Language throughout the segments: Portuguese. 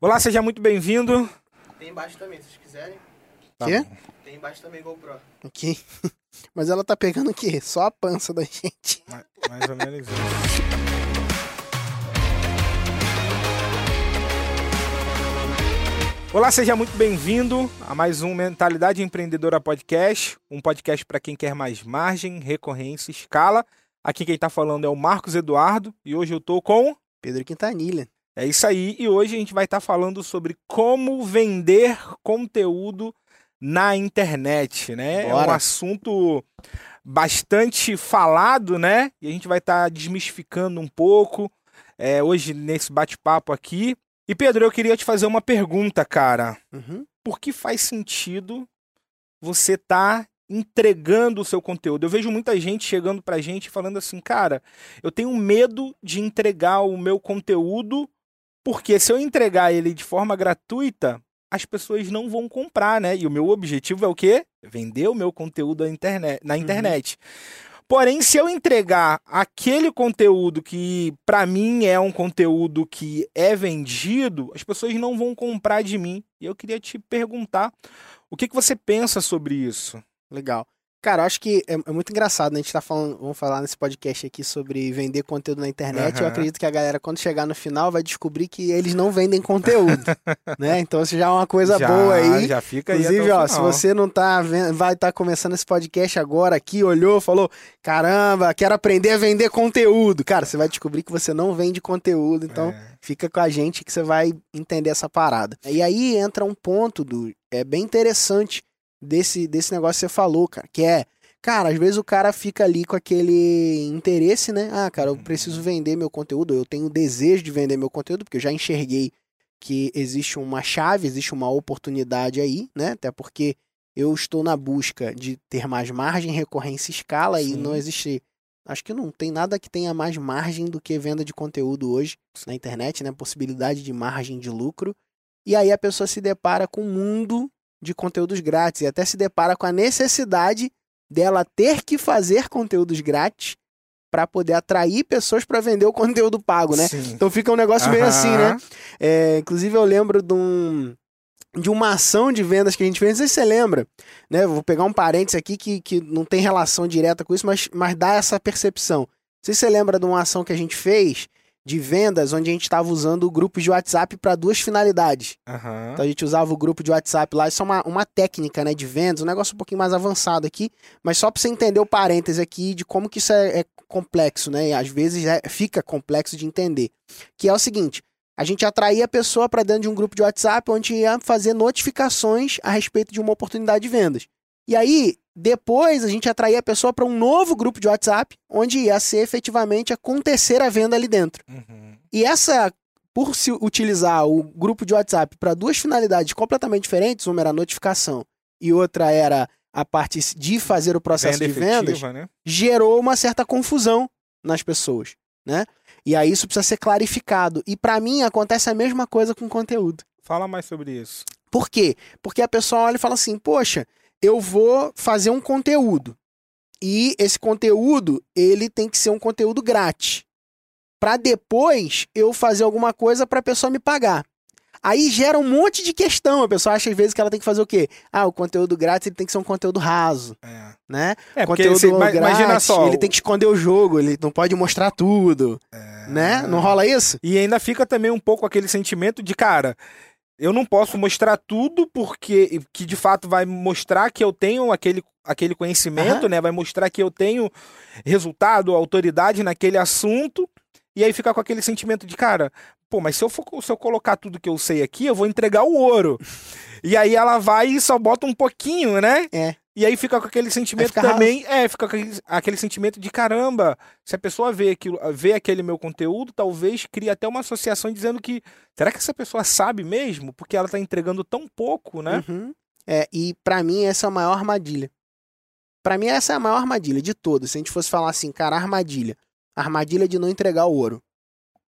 Olá, seja muito bem-vindo. Tem embaixo também, se vocês quiserem. Tá Quê? bom. Tem embaixo também GoPro. Aqui. Mas ela tá pegando o quê? Só a pança da gente. Ma- Mais ou menos isso. Olá, seja muito bem-vindo a mais um Mentalidade Empreendedora Podcast, um podcast para quem quer mais margem, recorrência, escala. Aqui quem está falando é o Marcos Eduardo e hoje eu tô com Pedro Quintanilha. É isso aí, e hoje a gente vai estar falando sobre como vender conteúdo na internet, né? É um Bora. assunto bastante falado, né? E a gente vai estar desmistificando um pouco é, hoje nesse bate-papo aqui. E Pedro, eu queria te fazer uma pergunta, cara. Uhum. Por que faz sentido você estar entregando o seu conteúdo? Eu vejo muita gente chegando pra gente e falando assim, cara, eu tenho medo de entregar o meu conteúdo porque se eu entregar ele de forma gratuita, as pessoas não vão comprar, né? E o meu objetivo é o quê? Vender o meu conteúdo na internet. Na Uhum. internet. Porém, se eu entregar aquele conteúdo que pra mim é um conteúdo que é vendido, as pessoas não vão comprar de mim. E eu queria te perguntar o que, que você pensa sobre isso? Legal. Cara, eu acho que é, é muito engraçado, né? A gente tá falando, vamos falar nesse podcast aqui sobre vender conteúdo na internet. Eu Aham. acredito que a galera, quando chegar no final, vai descobrir que eles não vendem conteúdo, né? Então isso já é uma coisa já, boa aí. Já fica aí. Inclusive, o ó, se você não tá vendo, vai estar começando esse podcast agora aqui, olhou, falou: caramba, quero aprender a vender conteúdo. Cara, você vai descobrir que você não vende conteúdo, então É. fica com a gente que você vai entender essa parada. E aí entra um ponto do é bem interessante desse desse negócio que você falou, cara, que é Cara, às vezes o cara fica ali com aquele interesse, né? Ah, cara, eu preciso vender meu conteúdo, eu tenho desejo de vender meu conteúdo, porque eu já enxerguei que existe uma chave, existe uma oportunidade aí, né? Até porque eu estou na busca de ter mais margem, recorrência e escala e Sim. não existe. Acho que não tem nada que tenha mais margem do que venda de conteúdo hoje na internet, né? Possibilidade de margem de lucro. E aí a pessoa se depara com um mundo de conteúdos grátis e até se depara com a necessidade dela ter que fazer conteúdos grátis para poder atrair pessoas para vender o conteúdo pago, né? Sim. Então fica um negócio meio assim, né? É, inclusive eu lembro de, um, de uma ação de vendas que a gente fez, não sei se você lembra, né? Vou pegar um parênteses aqui que, que não tem relação direta com isso, mas, mas dá essa percepção. Não sei se você lembra de uma ação que a gente fez de vendas, onde a gente estava usando grupos de WhatsApp para duas finalidades. Aham. Então a gente usava o grupo de WhatsApp lá, isso é uma, uma técnica né, de vendas, um negócio um pouquinho mais avançado aqui, mas só para você entender o parêntese aqui de como que isso é, é complexo, né? E às vezes é- fica complexo de entender. Que é o seguinte: a gente atraía a pessoa para dentro de um grupo de WhatsApp onde ia fazer notificações a respeito de uma oportunidade de vendas. E aí, depois a gente atraía a pessoa para um novo grupo de WhatsApp, onde ia ser efetivamente acontecer a venda ali dentro. Uhum. E essa, por se utilizar o grupo de WhatsApp para duas finalidades completamente diferentes, uma era a notificação e outra era a parte de fazer o processo Venda de vendas, efetiva, né? gerou uma certa confusão nas pessoas, né? E aí isso precisa ser clarificado. E para mim acontece a mesma coisa com conteúdo. Fala mais sobre isso. Por quê? Porque a pessoa olha e fala assim: "Poxa, eu vou fazer um conteúdo. E esse conteúdo, ele tem que ser um conteúdo grátis. Para depois eu fazer alguma coisa para a pessoa me pagar. Aí gera um monte de questão. A pessoa acha às vezes que ela tem que fazer o quê? Ah, o conteúdo grátis ele tem que ser um conteúdo raso, É. né? É, porque conteúdo você, grátis, imagina só. ele tem que esconder o jogo, ele não pode mostrar tudo, É. né? Não rola isso? E ainda fica também um pouco aquele sentimento de, cara, eu não posso mostrar tudo porque que de fato vai mostrar que eu tenho aquele, aquele conhecimento, né? Vai mostrar que eu tenho resultado, autoridade naquele assunto. E aí fica com aquele sentimento de, cara, pô, mas se eu, for, se eu colocar tudo que eu sei aqui, eu vou entregar o ouro. e aí ela vai e só bota um pouquinho, né? É. E aí fica com aquele sentimento também, é, fica com aquele, aquele sentimento de caramba, se a pessoa vê aquilo, vê aquele meu conteúdo, talvez crie até uma associação dizendo que será que essa pessoa sabe mesmo? Porque ela tá entregando tão pouco, né? Uhum. É, e pra mim essa é a maior armadilha. Pra mim essa é a maior armadilha de todas. Se a gente fosse falar assim, cara, armadilha. Armadilha de não entregar o ouro.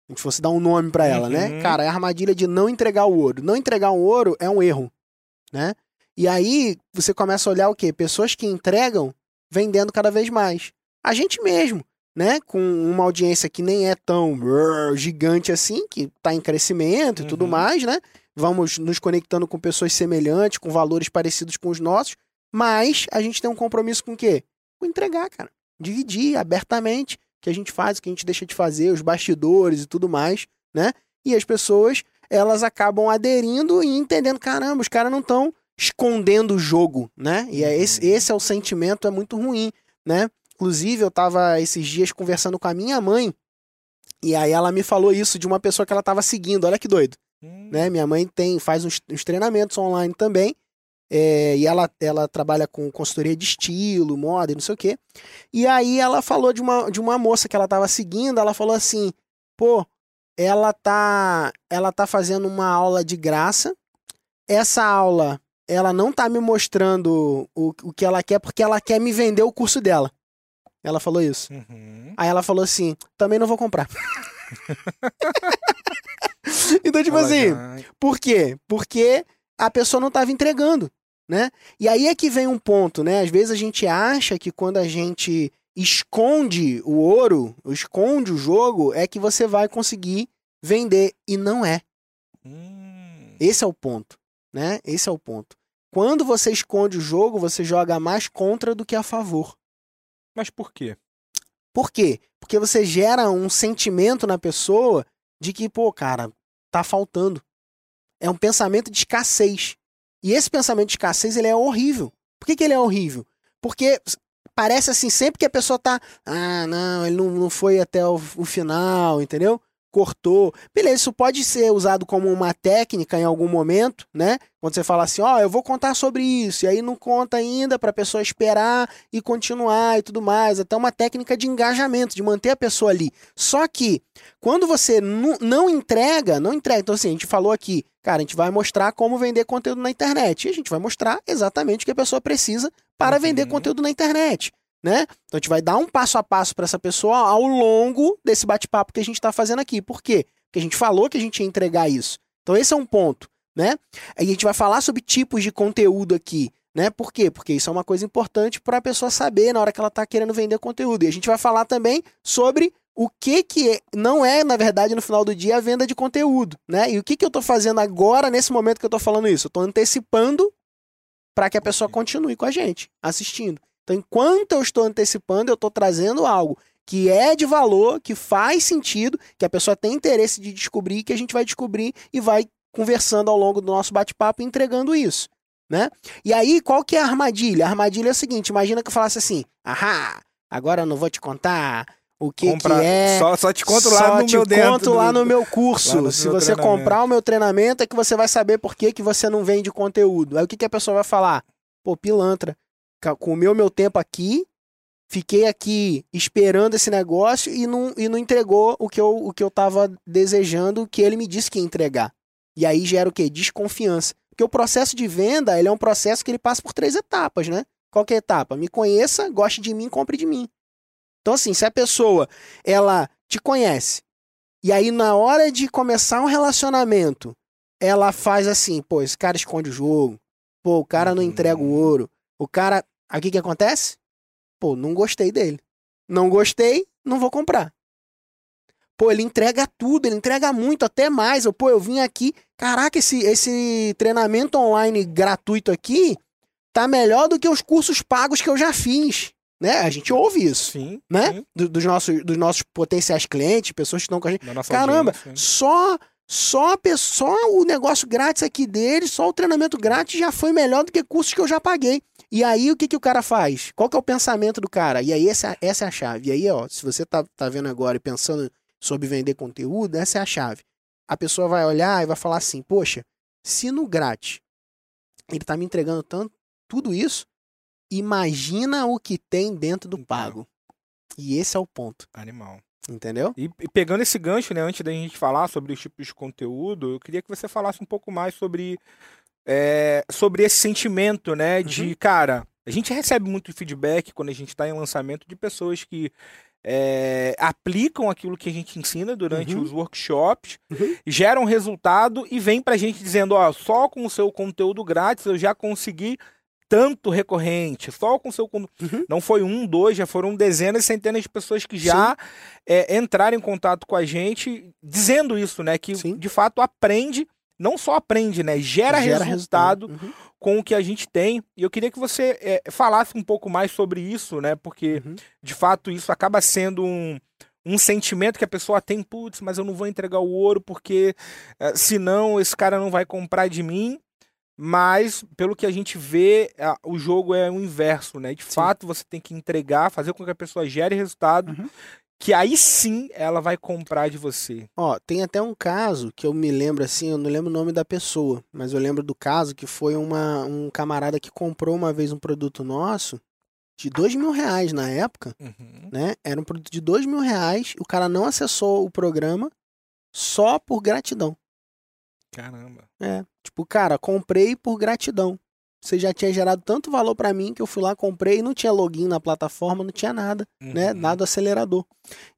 A gente fosse dar um nome pra ela, né? Uhum. Cara, é a armadilha de não entregar o ouro. Não entregar o ouro é um erro, né? E aí você começa a olhar o quê? Pessoas que entregam vendendo cada vez mais. A gente mesmo. né, com uma audiência que nem é tão gigante assim, que está em crescimento e tudo Uhum. mais, né? Vamos nos conectando com pessoas semelhantes, com valores parecidos com os nossos, mas a gente tem um compromisso com o quê? Com entregar, cara. Dividir abertamente o que a gente faz, o que a gente deixa de fazer, os bastidores e tudo mais, né? E as pessoas, elas acabam aderindo e entendendo, caramba, os caras não estão escondendo o jogo, né? E é esse, Uhum. esse é o sentimento, é muito ruim, né? Inclusive, eu tava esses dias conversando com a minha mãe, e aí ela me falou isso de uma pessoa que ela tava seguindo, olha que doido, Hum, né? Minha mãe tem, faz uns, uns treinamentos online também, é, e ela, ela trabalha com consultoria de estilo, moda e não sei o quê. E aí ela falou de uma, de uma moça que ela tava seguindo, ela falou assim, pô, ela tá, ela tá fazendo uma aula de graça, essa aula, ela não tá me mostrando o, o que ela quer, porque ela quer me vender o curso dela. Ela falou isso. uhum. Aí ela falou assim: também não vou comprar. então, tipo Ela assim, já- por quê? Porque a pessoa não estava entregando, né? E aí é que vem um ponto, né? Às vezes a gente acha que quando a gente esconde o ouro, esconde o jogo, é que você vai conseguir vender. E não é. Hum, Esse é o ponto, né? Esse é o ponto. Quando você esconde o jogo, você joga mais contra do que a favor. Mas por quê? Por quê? Porque você gera um sentimento na pessoa de que, pô, cara, tá faltando. É um pensamento de escassez. E esse pensamento de escassez, ele é horrível. Por que, que ele é horrível? Porque parece assim, sempre que a pessoa tá, ah, não, ele não, não foi até o, o final, entendeu? Cortou. Beleza, isso pode ser usado como uma técnica em algum momento, né? Quando você fala assim, ó, eu vou contar sobre isso, e aí não conta ainda pra pessoa esperar e continuar e tudo mais. Até uma técnica de engajamento, de manter a pessoa ali. Só que, quando você não entrega, não entrega. Então, assim, a gente falou aqui, cara, a gente vai mostrar como vender conteúdo na internet. E a gente vai mostrar exatamente o que a pessoa precisa para Uhum. vender conteúdo na internet. Né? Então a gente vai dar um passo a passo para essa pessoa ao longo desse bate-papo que a gente está fazendo aqui. Por quê? Porque a gente falou que a gente ia entregar isso. Então esse é um ponto, né? A gente vai falar sobre tipos de conteúdo aqui, né? Por quê? Porque isso é uma coisa importante para a pessoa saber na hora que ela está querendo vender conteúdo. E a gente vai falar também sobre o que que é- não é, na verdade, no final do dia, a venda de conteúdo, né? E o que que eu estou fazendo agora, nesse momento que eu estou falando isso? Eu estou antecipando para que a pessoa continue com a gente, assistindo. Então, enquanto eu estou antecipando, eu estou trazendo algo que é de valor, que faz sentido, que a pessoa tem interesse de descobrir, que a gente vai descobrir e vai conversando ao longo do nosso bate-papo entregando isso, né? E aí, qual que é a armadilha? A armadilha é o seguinte, imagina que eu falasse assim, ahá, agora eu não vou te contar o que, Compra- que é... Só, só te conto lá Só no meu dentro. conto do- lá no meu curso. no Se seu você comprar o meu treinamento, é que você vai saber por que, que você não vende conteúdo. Aí o que, que a pessoa vai falar? Pô, pilantra. Comeu meu tempo aqui, fiquei aqui esperando esse negócio e não, e não entregou o que, eu, o que eu tava desejando, que ele me disse que ia entregar. E aí gera o quê? Desconfiança. Porque o processo de venda, ele é um processo que ele passa por três etapas, né? Qual que é a etapa? Me conheça, goste de mim, compre de mim. Então, assim, se a pessoa, ela te conhece, e aí na hora de começar um relacionamento, ela faz assim, pô, esse cara esconde o jogo, pô, o cara não Uhum. entrega o ouro, o cara... Aí o que que acontece? Pô, não gostei dele. Não gostei, não vou comprar. Pô, ele entrega tudo, ele entrega muito, até mais. Eu, pô, eu vim aqui, caraca, esse, esse treinamento online gratuito aqui tá melhor do que os cursos pagos que eu já fiz. Né? A gente ouve isso, Sim, né? sim, Do- dos, nossos, dos nossos potenciais clientes, pessoas que estão com a gente. Caramba, audiência. só só só o negócio grátis aqui dele, só o treinamento grátis já foi melhor do que cursos que eu já paguei. E aí o que, que o cara faz? Qual que é o pensamento do cara? E aí essa, essa é a chave. E aí, ó, se você tá, tá vendo agora e pensando sobre vender conteúdo, essa é a chave. A pessoa vai olhar e vai falar assim: "Poxa, se no grátis ele tá me entregando tanto tudo isso, imagina o que tem dentro do pago". E esse é o ponto, Animal. Entendeu? E, e pegando esse gancho, né, antes da gente falar sobre os tipos de conteúdo, eu queria que você falasse um pouco mais sobre, é, sobre esse sentimento, né, de, Uhum. cara, a gente recebe muito feedback quando a gente está em lançamento de pessoas que é, aplicam aquilo que a gente ensina durante Uhum. os workshops, Uhum. geram resultado e vem pra gente dizendo, ó, só com o seu conteúdo grátis eu já consegui tanto recorrente, só com seu. Uhum. Não foi um, dois, já foram dezenas, centenas de pessoas que já é, entraram em contato com a gente dizendo isso, né? Que Sim. de fato aprende, não só aprende, né? Gera, resultado Uhum. com o que a gente tem. E eu queria que você é, falasse um pouco mais sobre isso, né? Porque, Uhum. de fato, isso acaba sendo um, um sentimento que a pessoa tem, putz, mas eu não vou entregar o ouro porque eh, senão esse cara não vai comprar de mim. Mas, pelo que a gente vê, a- o jogo é o inverso, né? De Sim. fato, você tem que entregar, fazer com que a pessoa gere resultado, Uhum. que aí sim ela vai comprar de você. Ó, tem até um caso que eu me lembro assim, eu não lembro o nome da pessoa, mas eu lembro do caso que foi uma, um camarada que comprou uma vez um produto nosso de dois mil reais na época, né? Era um produto de dois mil reais, o cara não acessou o programa só por gratidão. Caramba. É, tipo, cara, comprei por gratidão. Você já tinha gerado tanto valor pra mim que eu fui lá, comprei, não tinha login na plataforma, não tinha nada né? Uhum. Nada acelerador.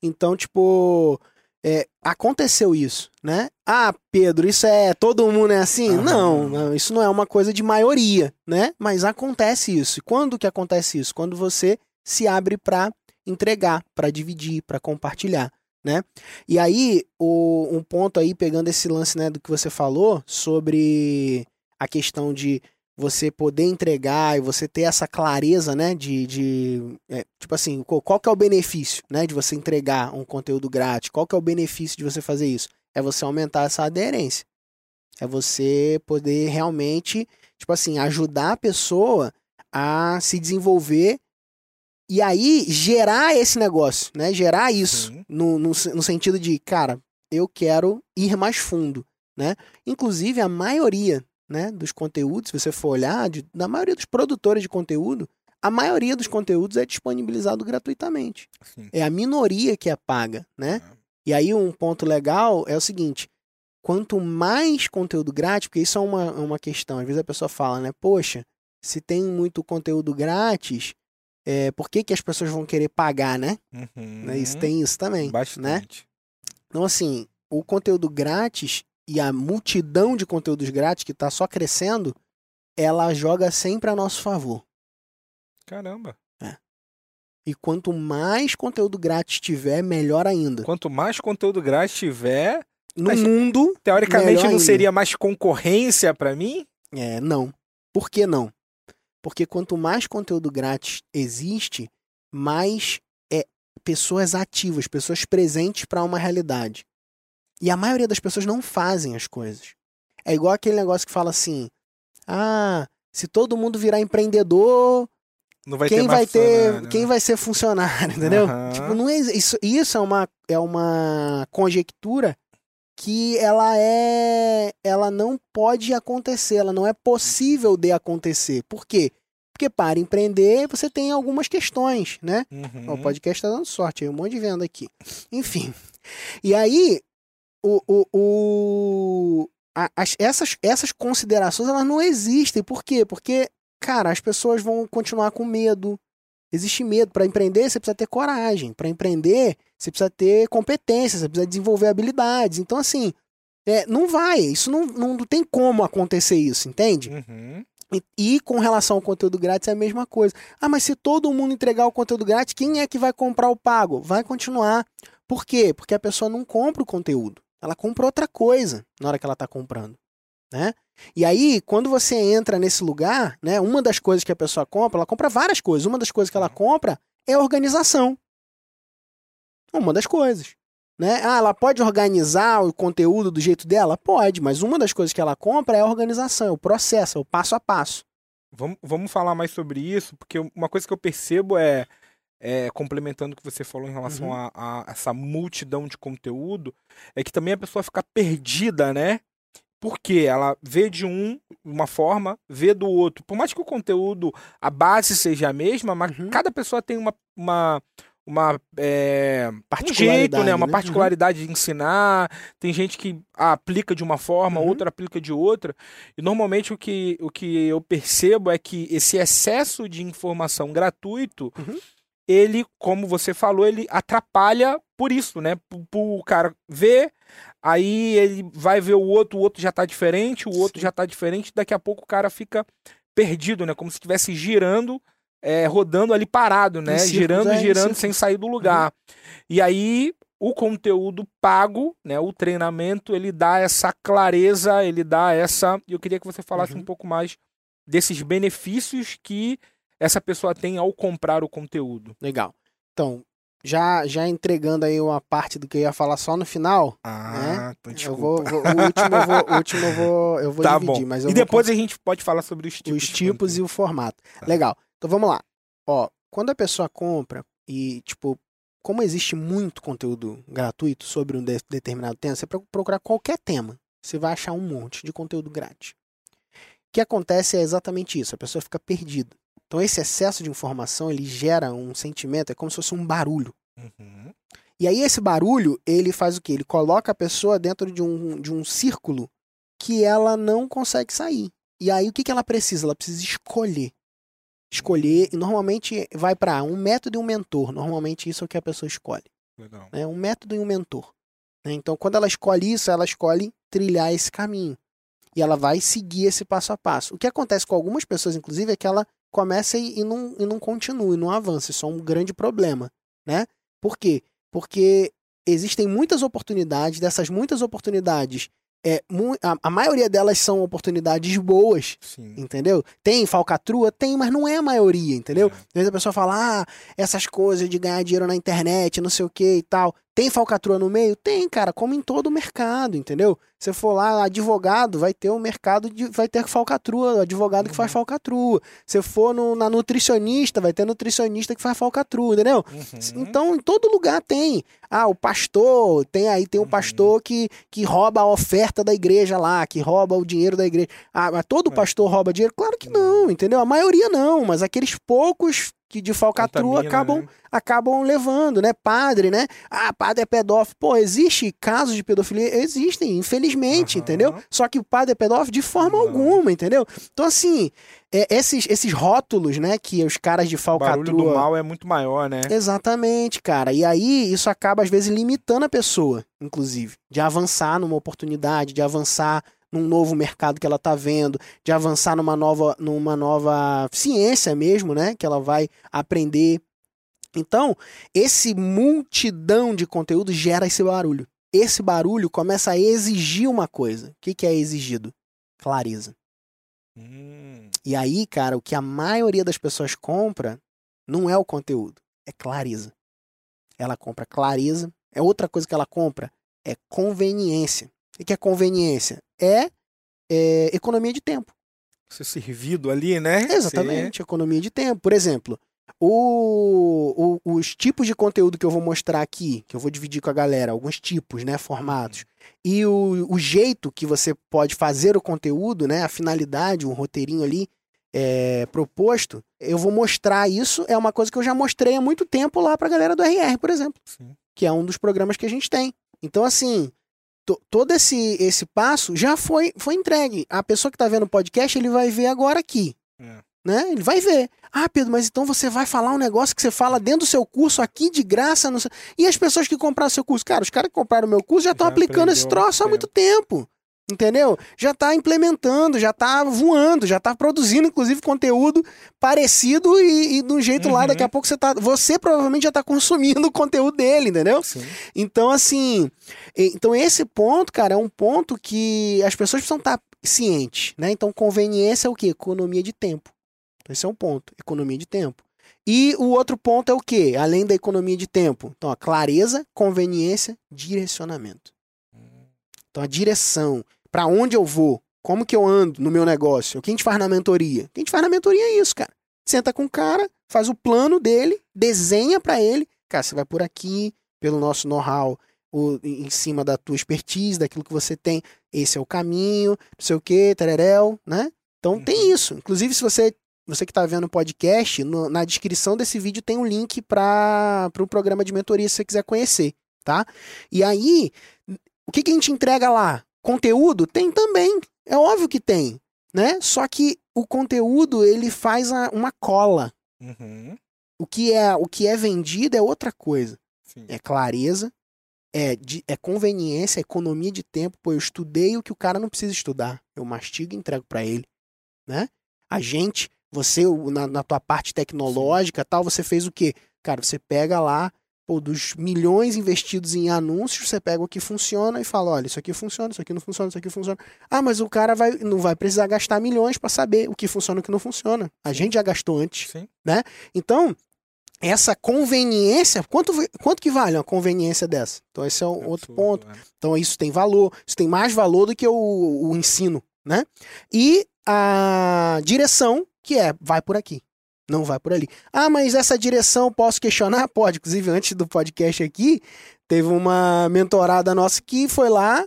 Então, tipo, é, aconteceu isso, né? Ah, Pedro, isso é todo mundo é assim? Aham. Não, não, isso não é uma coisa de maioria, né? Mas acontece isso. E quando que acontece isso? Quando você se abre para entregar, para dividir, para compartilhar, né? E aí, o, um ponto aí pegando esse lance, né, do que você falou sobre a questão de você poder entregar e você ter essa clareza, né, de, de é, tipo assim, qual, qual que é o benefício, né, de você entregar um conteúdo grátis? Qual que é o benefício de você fazer isso? É você aumentar essa aderência. É você poder realmente, tipo assim, ajudar a pessoa a se desenvolver e aí gerar esse negócio, né? Gerar isso no, no, no sentido de, cara, eu quero ir mais fundo, né? Inclusive a maioria, né, dos conteúdos, se você for olhar, de, da maioria dos produtores de conteúdo, a maioria dos conteúdos é disponibilizado gratuitamente. Sim. É a minoria que é paga, né? E aí um ponto legal é o seguinte: quanto mais conteúdo grátis, porque isso é uma, é uma questão, às vezes a pessoa fala, né? Poxa, se tem muito conteúdo grátis, é, por que, que as pessoas vão querer pagar, né? Uhum. Né? Isso tem isso também, né? Bastante. Então, assim, o conteúdo grátis e a multidão de conteúdos grátis que está só crescendo, ela joga sempre a nosso favor. Caramba. E quanto mais conteúdo grátis tiver, melhor ainda. Quanto mais conteúdo grátis tiver, No Mas- mundo, teoricamente não ainda. seria mais concorrência pra mim? é, não. Por que não? Porque quanto mais conteúdo grátis existe, mais é pessoas ativas, pessoas presentes para uma realidade. E a maioria das pessoas não fazem as coisas. É igual aquele negócio que fala assim: "Ah, se todo mundo virar empreendedor, Não vai quem ter vai ter, funcionário, quem né? vai ser funcionário, entendeu? Aham. Tipo, não é, isso, isso é uma é uma conjectura que ela é ela não pode acontecer, ela não é possível de acontecer. Por quê? Porque para empreender você tem algumas questões, né? Uhum. O podcast tá dando sorte, aí um monte de venda aqui. Enfim. E aí, o, o, o- a- as- essas, essas considerações elas não existem. Por quê? Porque, cara, as pessoas vão continuar com medo. Existe medo. Para empreender, você precisa ter coragem. Para empreender, você precisa ter competência, você precisa desenvolver habilidades. Então, assim, é, não vai. Isso não, não tem como acontecer isso, entende? Uhum. E, e com relação ao conteúdo grátis é a mesma coisa. Ah, mas se todo mundo entregar o conteúdo grátis, quem é que vai comprar o pago? Vai continuar. Por quê? Porque a pessoa não compra o conteúdo. Ela compra outra coisa na hora que ela está comprando. Né? E aí, quando você entra nesse lugar, né, uma das coisas que a pessoa compra, ela compra várias coisas. Uma das coisas que ela compra é a organização. Uma das coisas. Né? Ah, ela pode organizar o conteúdo do jeito dela? Pode, mas uma das coisas que ela compra é a organização, é o processo, é o passo a passo. Vamos, vamos falar mais sobre isso, porque uma coisa que eu percebo é, é, complementando o que você falou em relação Uhum. a, a essa multidão de conteúdo, é que também a pessoa fica perdida, né? Porque ela vê de um uma forma, vê do outro. Por mais que o conteúdo, a base seja a mesma, mas Uhum. cada pessoa tem uma, uma, uma é, um Particularidade, jeito, né? Uma né? particularidade de ensinar. Tem gente que aplica de uma forma, Uhum. outra aplica de outra. E normalmente o que, o que eu percebo é que esse excesso de informação gratuito, Uhum. ele, como você falou, ele atrapalha por isso, né? Pro cara ver, aí ele vai ver o outro, o outro já tá diferente, o outro Sim. já tá diferente, daqui a pouco o cara fica perdido, né? Como se estivesse girando, é, rodando ali parado, né? Círculos, girando, é, girando, sem sair do lugar. E aí, o conteúdo pago, né? O treinamento, ele dá essa clareza, ele dá essa. Eu queria que você falasse Uhum. um pouco mais desses benefícios que essa pessoa tem ao comprar o conteúdo. Legal. Então, já, já entregando aí uma parte do que eu ia falar só no final, Ah, então eu desculpa. vou, vou- o último eu vou, o último eu vou, eu vou tá dividir, bom. mas eu e vou depois a gente pode falar sobre os tipos. os tipos e o formato. Tá. Legal. Então vamos lá. Ó, quando a pessoa compra e, tipo, como existe muito conteúdo gratuito sobre um de- determinado tema, você pro- procurar qualquer tema, você vai achar um monte de conteúdo grátis. O que acontece é exatamente isso, a pessoa fica perdida. Então esse excesso de informação, ele gera um sentimento, é como se fosse um barulho. Uhum. E aí esse barulho, ele faz o quê? Ele coloca a pessoa dentro de um, de um círculo que ela não consegue sair. E aí o que, que ela precisa? Ela precisa escolher. Escolher, e normalmente vai para um método e um mentor. Normalmente isso é o que a pessoa escolhe. Legal. Né? Um método e um mentor. né? Então quando ela escolhe isso, ela escolhe trilhar esse caminho. E ela vai seguir esse passo a passo. O que acontece com algumas pessoas, inclusive, é que ela começa e, e não, e não continua, e não avança. Isso é um grande problema. Né? Por quê? Porque existem muitas oportunidades, dessas muitas oportunidades, é, a, a maioria delas são oportunidades boas, Sim. entendeu? Tem falcatrua? Tem, mas não é a maioria, entendeu? É. Às vezes a pessoa fala, ah, essas coisas de ganhar dinheiro na internet, não sei o que e tal. Tem falcatrua no meio? Tem, cara, como em todo mercado, entendeu? Se for lá, advogado, vai ter o mercado, de, vai ter falcatrua, advogado que faz Uhum. falcatrua. Se for no, na nutricionista, vai ter nutricionista que faz falcatrua, entendeu? Uhum. Então, em todo lugar tem. Ah, o pastor, tem aí, tem um Uhum. pastor que, que rouba a oferta da igreja lá, que rouba o dinheiro da igreja. Ah, mas todo É. pastor rouba dinheiro? Claro que não, entendeu? A maioria não, mas aqueles poucos que de falcatrua Contamina, acabam, né? acabam levando, né? Padre, né? Ah, padre é pedófilo. Pô, existe casos de pedofilia? Existem, infelizmente, Aham. entendeu? Só que o padre é pedófilo de forma Não. alguma, entendeu? Então, assim, é, esses, esses rótulos, né, que os caras de O barulho do falcatrua. mal é muito maior, né? Exatamente, cara. E aí isso acaba, às vezes, limitando a pessoa, inclusive, de avançar numa oportunidade, de avançar num novo mercado que ela tá vendo, de avançar numa nova, numa nova ciência mesmo, né? Que ela vai aprender. Então, esse multidão de conteúdo gera esse barulho. Esse barulho começa a exigir uma coisa. O que, que é exigido? Clareza. Hum, E aí, cara, o que a maioria das pessoas compra não é o conteúdo, é clareza. Ela compra clareza. É outra coisa que ela compra é conveniência. O que é conveniência? É, é economia de tempo. ser servido ali, né? Exatamente, economia de tempo. Por exemplo, o, o- os tipos de conteúdo que eu vou mostrar aqui, que eu vou dividir com a galera, alguns tipos, né, formatos, e o, o jeito que você pode fazer o conteúdo, né, a finalidade, um roteirinho ali é, proposto, eu vou mostrar isso. É uma coisa que eu já mostrei há muito tempo lá pra galera do RR, por exemplo, Sim. que é um dos programas que a gente tem. Então, assim, todo esse, esse passo já foi, foi entregue. A pessoa que tá vendo o podcast, ele vai ver agora aqui. É. Né? Ele vai ver. Ah, Pedro, mas então você vai falar um negócio que você fala dentro do seu curso aqui de graça. No. E as pessoas que compraram seu curso? Cara, os caras que compraram o meu curso já estão aplicando esse troço há muito muito tempo. Entendeu? Já tá implementando, já tá voando, já tá produzindo, inclusive, conteúdo parecido e, e de um jeito lá, Uhum. daqui a pouco você tá. Você provavelmente já tá consumindo o conteúdo dele, entendeu? Sim. Então, assim, então esse ponto, cara, é um ponto que as pessoas precisam estar cientes, né? Então, conveniência é o quê? Economia de tempo. Então, esse é um ponto, economia de tempo. E o outro ponto é o quê? Além da economia de tempo. Então, a clareza, conveniência, direcionamento. Então, a direção, para onde eu vou, como que eu ando no meu negócio, o que a gente faz na mentoria? O que a gente faz na mentoria é isso, cara. Senta com o cara, faz o plano dele, desenha para ele. Cara, você vai por aqui, pelo nosso know-how, o- em cima da tua expertise, daquilo que você tem. Esse é o caminho, não sei o que, tereréu, né? Então Uhum. tem isso. Inclusive, se você você que está vendo o podcast, no- na descrição desse vídeo tem um link para o pro programa de mentoria se você quiser conhecer, tá? E aí, o que, que a gente entrega lá? Conteúdo? Tem também. É óbvio que tem, né? Só que o conteúdo, ele faz a- uma cola. Uhum. O que, é, o que é vendido é outra coisa. Sim. É clareza, é, de- é conveniência, é economia de tempo. Pô, eu estudei o que o cara não precisa estudar. Eu mastigo e entrego para ele, né? A gente, você na, na tua parte tecnológica tal, você fez o quê? Cara, você pega lá, pô, dos milhões investidos em anúncios, você pega o que funciona e fala, olha, isso aqui funciona, isso aqui não funciona, isso aqui funciona. Ah, mas o cara vai, não vai precisar gastar milhões para saber o que funciona e o que não funciona. A gente já gastou antes. Sim. Então, essa conveniência, quanto, quanto que vale uma conveniência dessa? Então, esse é um outro Absurdo, ponto. né? Então isso tem valor, isso tem mais valor do que o, o ensino, né? E a direção, que é, vai por aqui, não vai por ali. Ah, mas essa direção posso questionar? Pode. Inclusive, antes do podcast aqui, teve uma mentorada nossa que foi lá,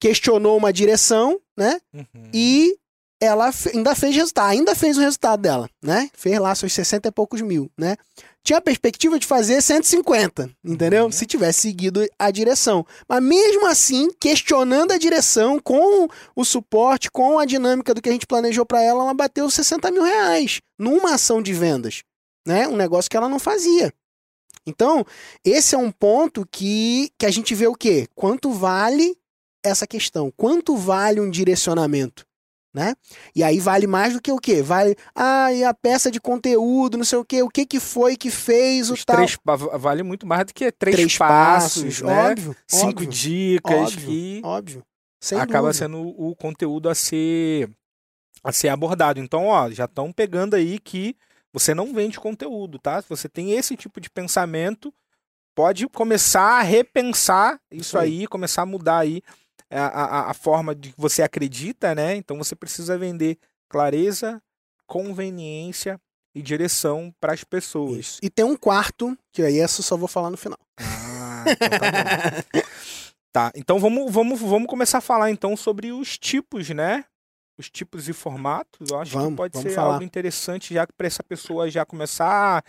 questionou uma direção, né? Uhum. E ela ainda fez resultado, ainda fez o resultado dela, né? Fez lá seus 60 e poucos mil, né? Tinha a perspectiva de fazer 150, entendeu? Uhum. Se tivesse seguido a direção. Mas mesmo assim, questionando a direção com o suporte, com a dinâmica do que a gente planejou para ela, ela bateu 60 mil reais numa ação de vendas, né? Um negócio que ela não fazia. Então, esse é um ponto que, que a gente vê o quê? Quanto vale essa questão? Quanto vale um direcionamento? Né? E aí vale mais do que o quê? Vale, ah, e a peça de conteúdo, não sei o quê, o que que foi que fez o Os tal. três, vale muito mais do que três, Três passos, né? óbvio, Cinco óbvio, dicas óbvio, que óbvio. Acaba dúvida. sendo o conteúdo a ser a ser abordado. Então, ó, já estão pegando aí que você não vende conteúdo, tá? Se você tem esse tipo de pensamento, pode começar a repensar isso Isso aí. aí, começar a mudar aí a, a, a forma de que você acredita, né? Então você precisa vender clareza, conveniência e direção para as pessoas. Isso. E tem um quarto, que aí essa eu só vou falar no final. Ah, então tá bom. Tá, então vamos, vamos, vamos começar a falar então sobre os tipos, né? Os tipos e formatos. Eu acho que Vamos, pode vamos ser falar. algo interessante já para essa pessoa já começar a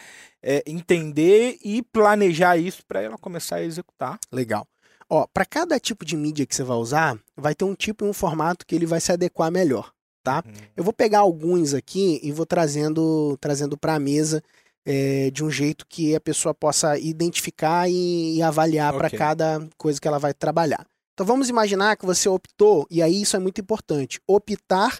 é, entender e planejar isso para ela começar a executar. Legal. Ó, para cada tipo de mídia que você vai usar, vai ter um tipo e um formato que ele vai se adequar melhor. Tá? Eu vou pegar alguns aqui e vou trazendo trazendo para a mesa é, de um jeito que a pessoa possa identificar e, e avaliar para Ok. cada coisa que ela vai trabalhar. Então vamos imaginar que você optou, e aí isso é muito importante, optar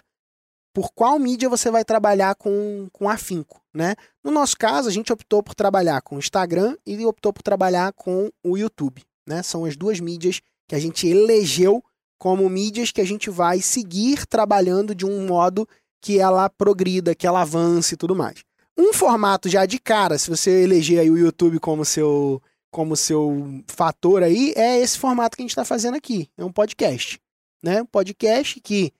por qual mídia você vai trabalhar com, com afinco, né? No nosso caso, a gente optou por trabalhar com o Instagram e optou por trabalhar com o YouTube, né? São as duas mídias que a gente elegeu como mídias que a gente vai seguir trabalhando de um modo que ela progrida, que ela avance e tudo mais. Um formato já de cara, se você eleger aí o YouTube como seu como seu fator aí, é esse formato que a gente está fazendo aqui. É um podcast, né? Um podcast que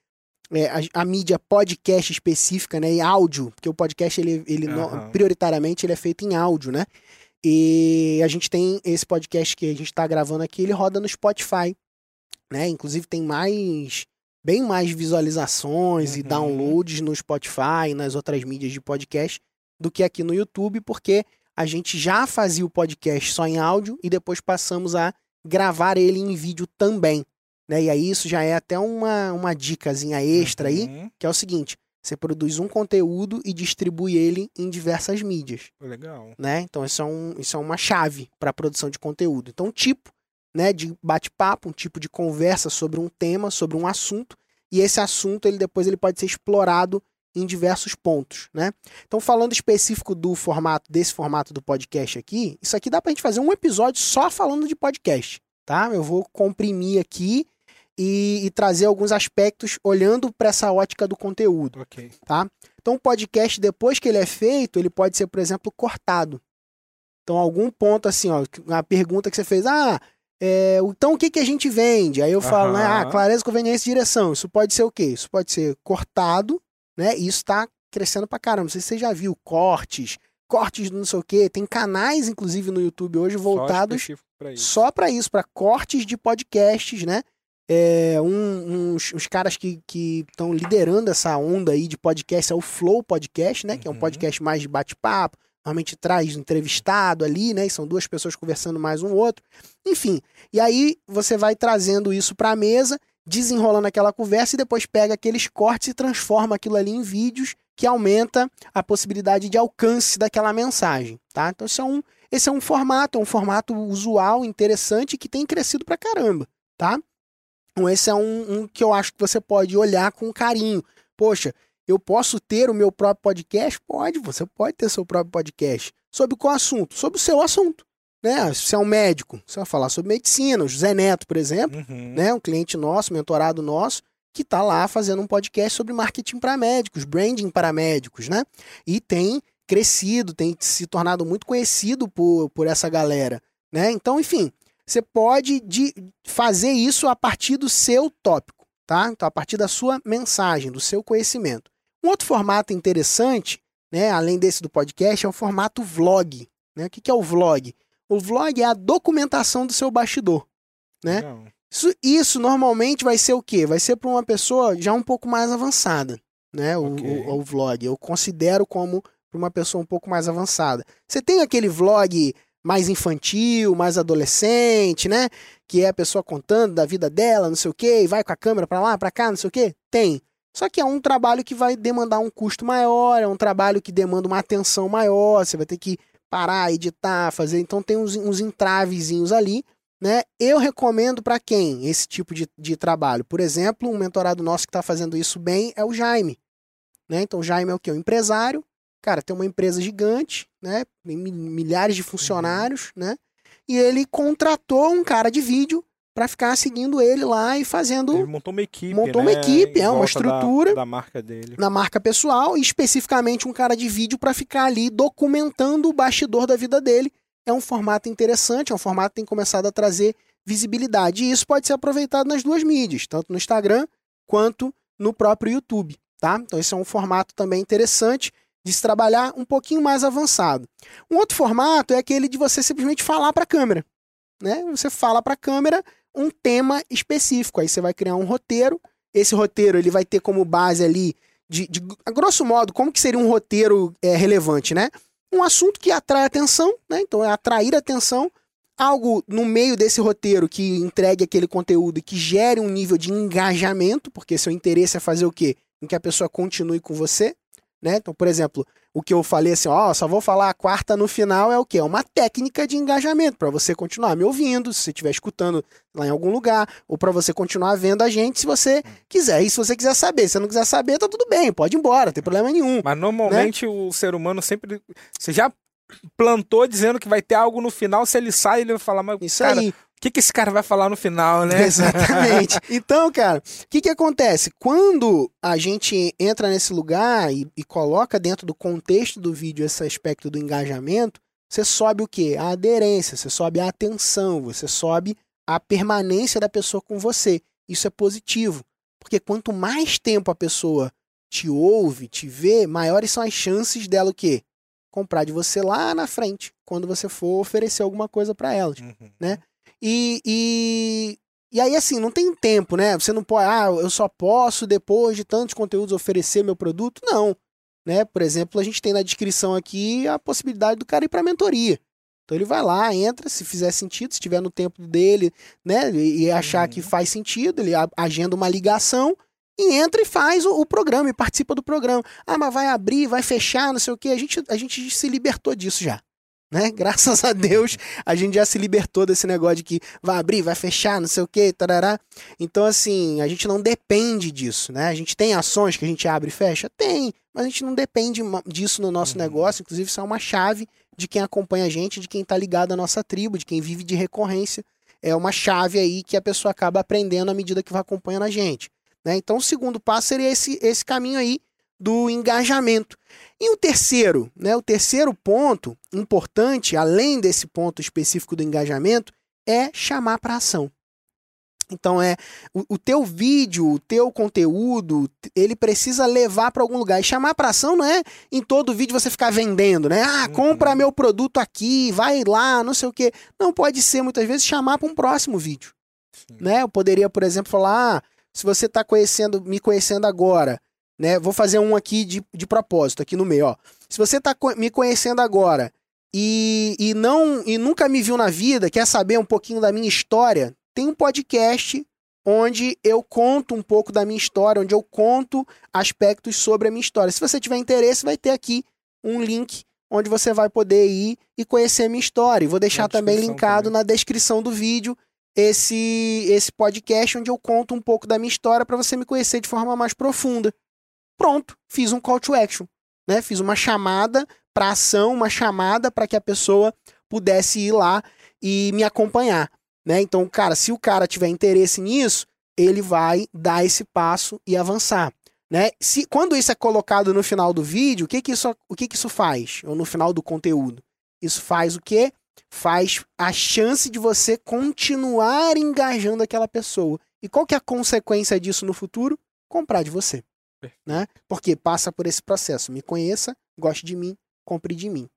é, a, a mídia podcast específica, né? E áudio, porque o podcast ele, ele no- Aham. prioritariamente ele é feito em áudio, né? E a gente tem esse podcast que a gente está gravando aqui, ele roda no Spotify, né? Inclusive tem mais bem mais visualizações e Uhum. downloads no Spotify e nas outras mídias de podcast do que aqui no YouTube, porque a gente já fazia o podcast só em áudio e depois passamos a gravar ele em vídeo também. Né? E aí isso já é até uma, uma dicasinha extra aí, Uhum. que é o seguinte: você produz um conteúdo e distribui ele em diversas mídias. Legal. Né? Então isso é, um, isso é uma chave para a produção de conteúdo. Então, um tipo né, de bate-papo, um tipo de conversa sobre um tema, sobre um assunto, e esse assunto ele depois ele pode ser explorado em diversos pontos, né? Então, falando específico do formato, desse formato do podcast aqui, isso aqui dá pra gente fazer um episódio só falando de podcast, tá? Eu vou comprimir aqui e, e trazer alguns aspectos olhando para essa ótica do conteúdo. Ok. Então, o podcast, depois que ele é feito, ele pode ser, por exemplo, cortado. Então, algum ponto assim, ó, a pergunta que você fez, ah, é, então o que, que a gente vende? Aí eu falo, né, ah, clareza, conveniência e direção. Isso pode ser o quê? Isso pode ser cortado, né? E isso está crescendo pra caramba. Não sei se você já viu cortes, cortes do não sei o quê. Tem canais, inclusive, no YouTube hoje voltados só para isso, para cortes de podcasts, né? É, um- uns, uns caras que estão liderando essa onda aí de podcast é o Flow Podcast, né? Que é um Uhum. podcast mais de bate-papo. Normalmente traz um entrevistado ali, né? E são duas pessoas conversando mais um outro. Enfim, e aí você vai trazendo isso para a mesa, desenrolando aquela conversa e depois pega aqueles cortes e transforma aquilo ali em vídeos que aumenta a possibilidade de alcance daquela mensagem, tá? Então isso é um, esse é um formato, é um formato usual, interessante que tem crescido pra caramba, tá? Então esse é um, um que eu acho que você pode olhar com carinho. Poxa, Eu posso ter o meu próprio podcast? Pode, você pode ter seu próprio podcast. Sobre qual assunto? Sobre o seu assunto. Né? Se você é um médico, você vai falar sobre medicina. O José Neto, por exemplo, Uhum. né? um cliente nosso, mentorado nosso, que está lá fazendo um podcast sobre marketing para médicos, branding para médicos, né? E tem crescido, tem se tornado muito conhecido por, por essa galera, né? Então, enfim, você pode de- fazer isso a partir do seu tópico, tá? Então, a partir da sua mensagem, do seu conhecimento. Um outro formato interessante, né, além desse do podcast, é o formato vlog. Né? O que que é o vlog? O vlog é a documentação do seu bastidor. né? Não. Isso, isso normalmente vai ser o quê? Vai ser para uma pessoa já um pouco mais avançada, né? O, o- o vlog. Eu considero como para uma pessoa um pouco mais avançada. Você tem aquele vlog mais infantil, mais adolescente, né? Que é a pessoa contando da vida dela, não sei o quê, e vai com a câmera para lá, para cá, não sei o quê? Tem. Só que é um trabalho que vai demandar um custo maior, é um trabalho que demanda uma atenção maior, você vai ter que parar, editar, fazer. Então tem uns, uns entravezinhos ali né? Eu recomendo para quem esse tipo de, de trabalho? Por exemplo, um mentorado nosso que está fazendo isso bem é o Jaime. Né? Então, o Jaime é o quê? Um empresário. Cara, tem uma empresa gigante, né? Tem mi- milhares de funcionários, né? E ele contratou um cara de vídeo para ficar seguindo ele lá e fazendo Ele montou uma equipe. Montou uma né, equipe, em é, uma estrutura. Da, da marca dele. na marca pessoal e especificamente um cara de vídeo para ficar ali documentando o bastidor da vida dele. É um formato interessante, é um formato que tem começado a trazer visibilidade. E isso pode ser aproveitado nas duas mídias, tanto no Instagram quanto no próprio YouTube, tá? Então esse é um formato também interessante de se trabalhar um pouquinho mais avançado. Um outro formato é aquele de você simplesmente falar para a câmera, né? Você fala para a câmera um tema específico, aí você vai criar um roteiro. Esse roteiro ele vai ter como base ali de, de a grosso modo, como que seria um roteiro é, relevante, né? Um assunto que atrai atenção, né? Então é atrair atenção, algo no meio desse roteiro que entregue aquele conteúdo e que gere um nível de engajamento, porque seu interesse é fazer o quê? Em que a pessoa continue com você, né? Então, por exemplo, o que eu falei assim, ó, só vou falar a quarta no final é o quê? É uma técnica de engajamento para você continuar me ouvindo, se você estiver escutando lá em algum lugar, ou para você continuar vendo a gente se você quiser. E se você quiser saber, se você não quiser saber, tá tudo bem, pode ir embora, não tem problema nenhum. Mas normalmente o ser humano sempre. Você já plantou dizendo que vai ter algo no final, se ele sai, ele vai falar, mas Isso cara, aí. O que, que esse cara vai falar no final, né? Exatamente. Então, cara, o que, que acontece? Quando a gente entra nesse lugar e, e coloca dentro do contexto do vídeo esse aspecto do engajamento, você sobe o quê? A aderência, você sobe a atenção, você sobe a permanência da pessoa com você. Isso é positivo. Porque quanto mais tempo a pessoa te ouve, te vê, maiores são as chances dela o quê? Comprar de você lá na frente, quando você for oferecer alguma coisa para elas. Uhum. E, e, e aí, assim, não tem tempo, né? Você não pode, ah, eu só posso, depois de tantos conteúdos, oferecer meu produto. Não. Né? Por exemplo, a gente tem na descrição aqui a possibilidade do cara ir para mentoria. Então ele vai lá, entra, se fizer sentido, se estiver no tempo dele, né? E, achar Uhum. que faz sentido, ele agenda uma ligação e entra e faz o, o programa e participa do programa. Ah, mas vai abrir, vai fechar, não sei o quê. A gente, a gente se libertou disso já. Né? Graças a Deus, a gente já se libertou desse negócio de que vai abrir, vai fechar, não sei o que, tarará. Então, assim, a gente não depende disso, né? A gente tem ações que a gente abre e fecha? Tem, mas a gente não depende disso no nosso Uhum. negócio. Inclusive, isso é uma chave de quem acompanha a gente, de quem está ligado à nossa tribo, de quem vive de recorrência. É uma chave aí que a pessoa acaba aprendendo à medida que vai acompanhando a gente. Né? Então, o segundo passo seria esse, esse caminho aí do engajamento. E o terceiro, né? O terceiro ponto importante, além desse ponto específico do engajamento, é chamar para ação. Então é o, o teu vídeo, o teu conteúdo, ele precisa levar para algum lugar. E chamar para ação não é em todo vídeo você ficar vendendo, né? Ah, Uhum. compra meu produto aqui, vai lá, não sei o quê. Não pode ser muitas vezes chamar para um próximo vídeo, Sim. né? Eu poderia, por exemplo, falar: ah, se você está conhecendo, me conhecendo agora, né? Vou fazer um aqui de, de propósito, aqui no meio, ó. Se você está me conhecendo agora e, e não e nunca me viu na vida, quer saber um pouquinho da minha história, tem um podcast onde eu conto um pouco da minha história, onde eu conto aspectos sobre a minha história. Se você tiver interesse, vai ter aqui um link onde você vai poder ir e conhecer a minha história. E vou deixar também linkado também. na descrição do vídeo esse esse podcast onde eu conto um pouco da minha história para você me conhecer de forma mais profunda. Pronto, fiz um call to action, né? Fiz uma chamada para ação, uma chamada para que a pessoa pudesse ir lá e me acompanhar, né? Então, cara, se o cara tiver interesse nisso, ele vai dar esse passo e avançar. Né? Se, quando isso é colocado no final do vídeo, o que, que, isso, o que, que isso faz? Ou no final do conteúdo? Isso faz o quê? Faz a chance de você continuar engajando aquela pessoa. E qual que é a consequência disso no futuro? Comprar de você. Né? Porque passa por esse processo. Me conheça, goste de mim, compre de mim.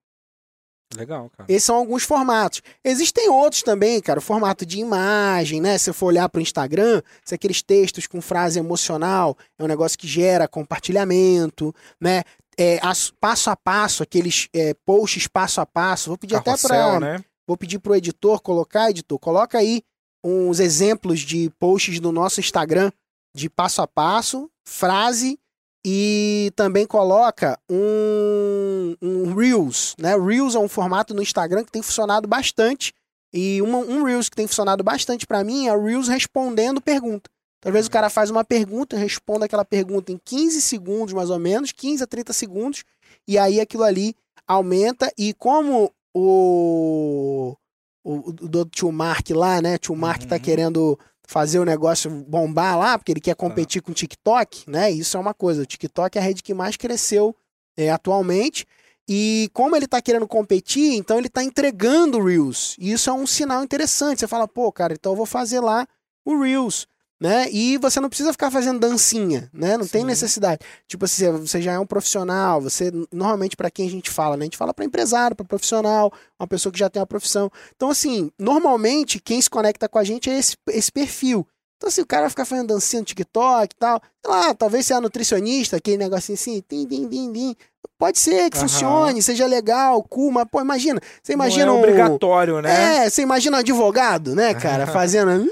Legal, cara. Esses são alguns formatos. Existem outros também, cara. O formato de imagem, né? Se eu for olhar para o Instagram, se aqueles textos com frase emocional é um negócio que gera compartilhamento, né? É, as, passo a passo, aqueles é, posts passo a passo. Vou pedir Carrossel, até para. né? Vou pedir pro editor colocar, editor, coloca aí uns exemplos de posts do nosso Instagram de passo a passo, frase e também coloca um, um Reels, né? Reels é um formato no Instagram que tem funcionado bastante. E uma, um Reels que tem funcionado bastante para mim é o Reels respondendo pergunta. Vezes o cara faz uma pergunta, responde aquela pergunta em 15 segundos, mais ou menos, 15 a 30 segundos, e aí aquilo ali aumenta. E como o, o, o do tio Mark lá, né? Tio Mark tá Uhum. querendo fazer o negócio bombar lá, porque ele quer competir com o TikTok, né? Isso é uma coisa. O TikTok é a rede que mais cresceu é, atualmente. E como ele tá querendo competir, então ele tá entregando Reels. E isso é um sinal interessante. Você fala, pô, cara, então eu vou fazer lá o Reels. Né? E você não precisa ficar fazendo dancinha, né? Não tem Sim. necessidade. Tipo assim, você já é um profissional, você normalmente para quem a gente fala, né? A gente fala para empresário, para profissional, uma pessoa que já tem uma profissão. Então assim, normalmente quem se conecta com a gente é esse, esse perfil. Então assim, o cara ficar fazendo dancinha no TikTok e tal, sei lá, talvez seja nutricionista, aquele negocinho assim, tim, tim, tim, tim. Pode ser que Aham. funcione, seja legal, cool, mas pô, imagina, você imagina Não é um- obrigatório, né? é, você imagina um advogado, né, cara, fazendo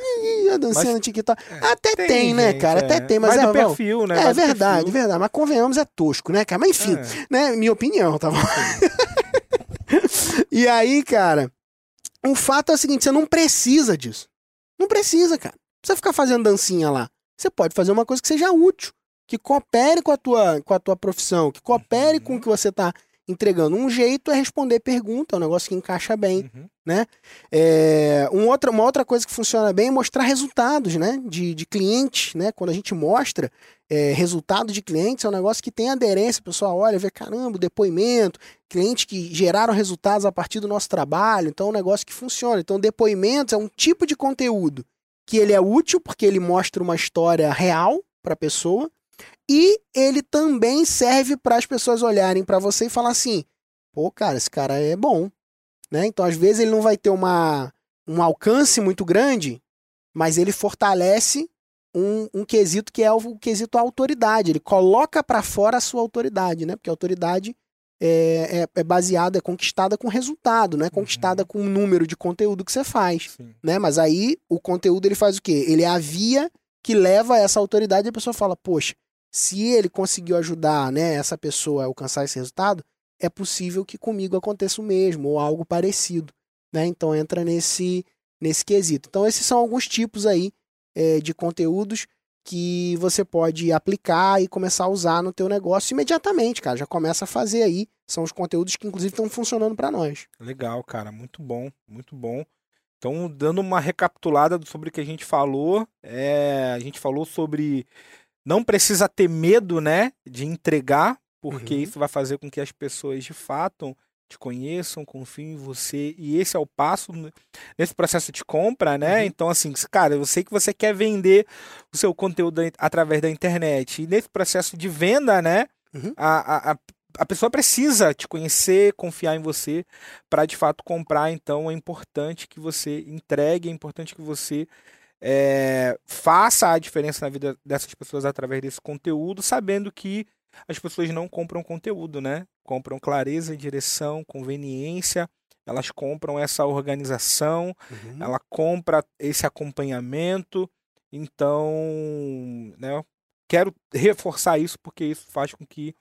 dancinha Mas- TikTok. Até tem, né, gente, cara? Até é. tem, mas Vai é, perfil, né? é do verdade, perfil. verdade. Mas convenhamos, é tosco, né, cara? Mas enfim, É. né? Minha opinião, tá bom? e aí, cara, o fato é o seguinte: você não precisa disso. Não precisa, cara. Não precisa ficar fazendo dancinha lá. Você pode fazer uma coisa que seja útil, que coopere com a tua, com a tua profissão, que coopere com o que você tá entregando. Um jeito é responder pergunta, é um negócio que encaixa bem. Uhum. É, um outra, uma outra coisa que funciona bem é mostrar resultados né, de, de clientes. Né? Quando a gente mostra é, resultado de clientes, é um negócio que tem aderência. O pessoal olha, vê, caramba, depoimento, clientes que geraram resultados a partir do nosso trabalho. Então é um negócio que funciona. Então, depoimentos é um tipo de conteúdo que ele é útil porque ele mostra uma história real para a pessoa e ele também serve para as pessoas olharem para você e falar assim: pô, cara, esse cara é bom. Né? Então, às vezes, ele não vai ter uma, um alcance muito grande, mas ele fortalece um, um quesito que é o, o quesito autoridade. Ele coloca para fora a sua autoridade, né? Porque a autoridade é, é, é baseada, é conquistada com resultado, não é conquistada com o número de conteúdo que você faz. Sim. Né? Mas aí o conteúdo ele faz o quê? Ele é a via que leva a essa autoridade e a pessoa fala, poxa, se ele conseguiu ajudar né, essa pessoa a alcançar esse resultado, é possível que comigo aconteça o mesmo, ou algo parecido. Né? Então entra nesse, nesse quesito. Então, esses são alguns tipos aí é, de conteúdos que você pode aplicar e começar a usar no teu negócio imediatamente, cara. Já começa a fazer aí. São os conteúdos que, inclusive, estão funcionando para nós. Legal, cara, muito bom, muito bom. Então, dando uma recapitulada sobre o que a gente falou, é, a gente falou sobre não precisa ter medo, né, de entregar, porque Uhum. isso vai fazer com que as pessoas de fato te conheçam, confiem em você, e esse é o passo nesse processo de compra, né? Uhum. Então, assim, cara, eu sei que você quer vender o seu conteúdo através da internet, e nesse processo de venda, né, Uhum. a, a- a pessoa precisa te conhecer, confiar em você para de fato comprar. Então é importante que você entregue, é importante que você é, faça a diferença na vida dessas pessoas através desse conteúdo, sabendo que as pessoas não compram conteúdo, né? Compram clareza, direção, conveniência. Elas compram essa organização, Uhum. ela compra esse acompanhamento. Então, né, quero reforçar isso porque isso faz com que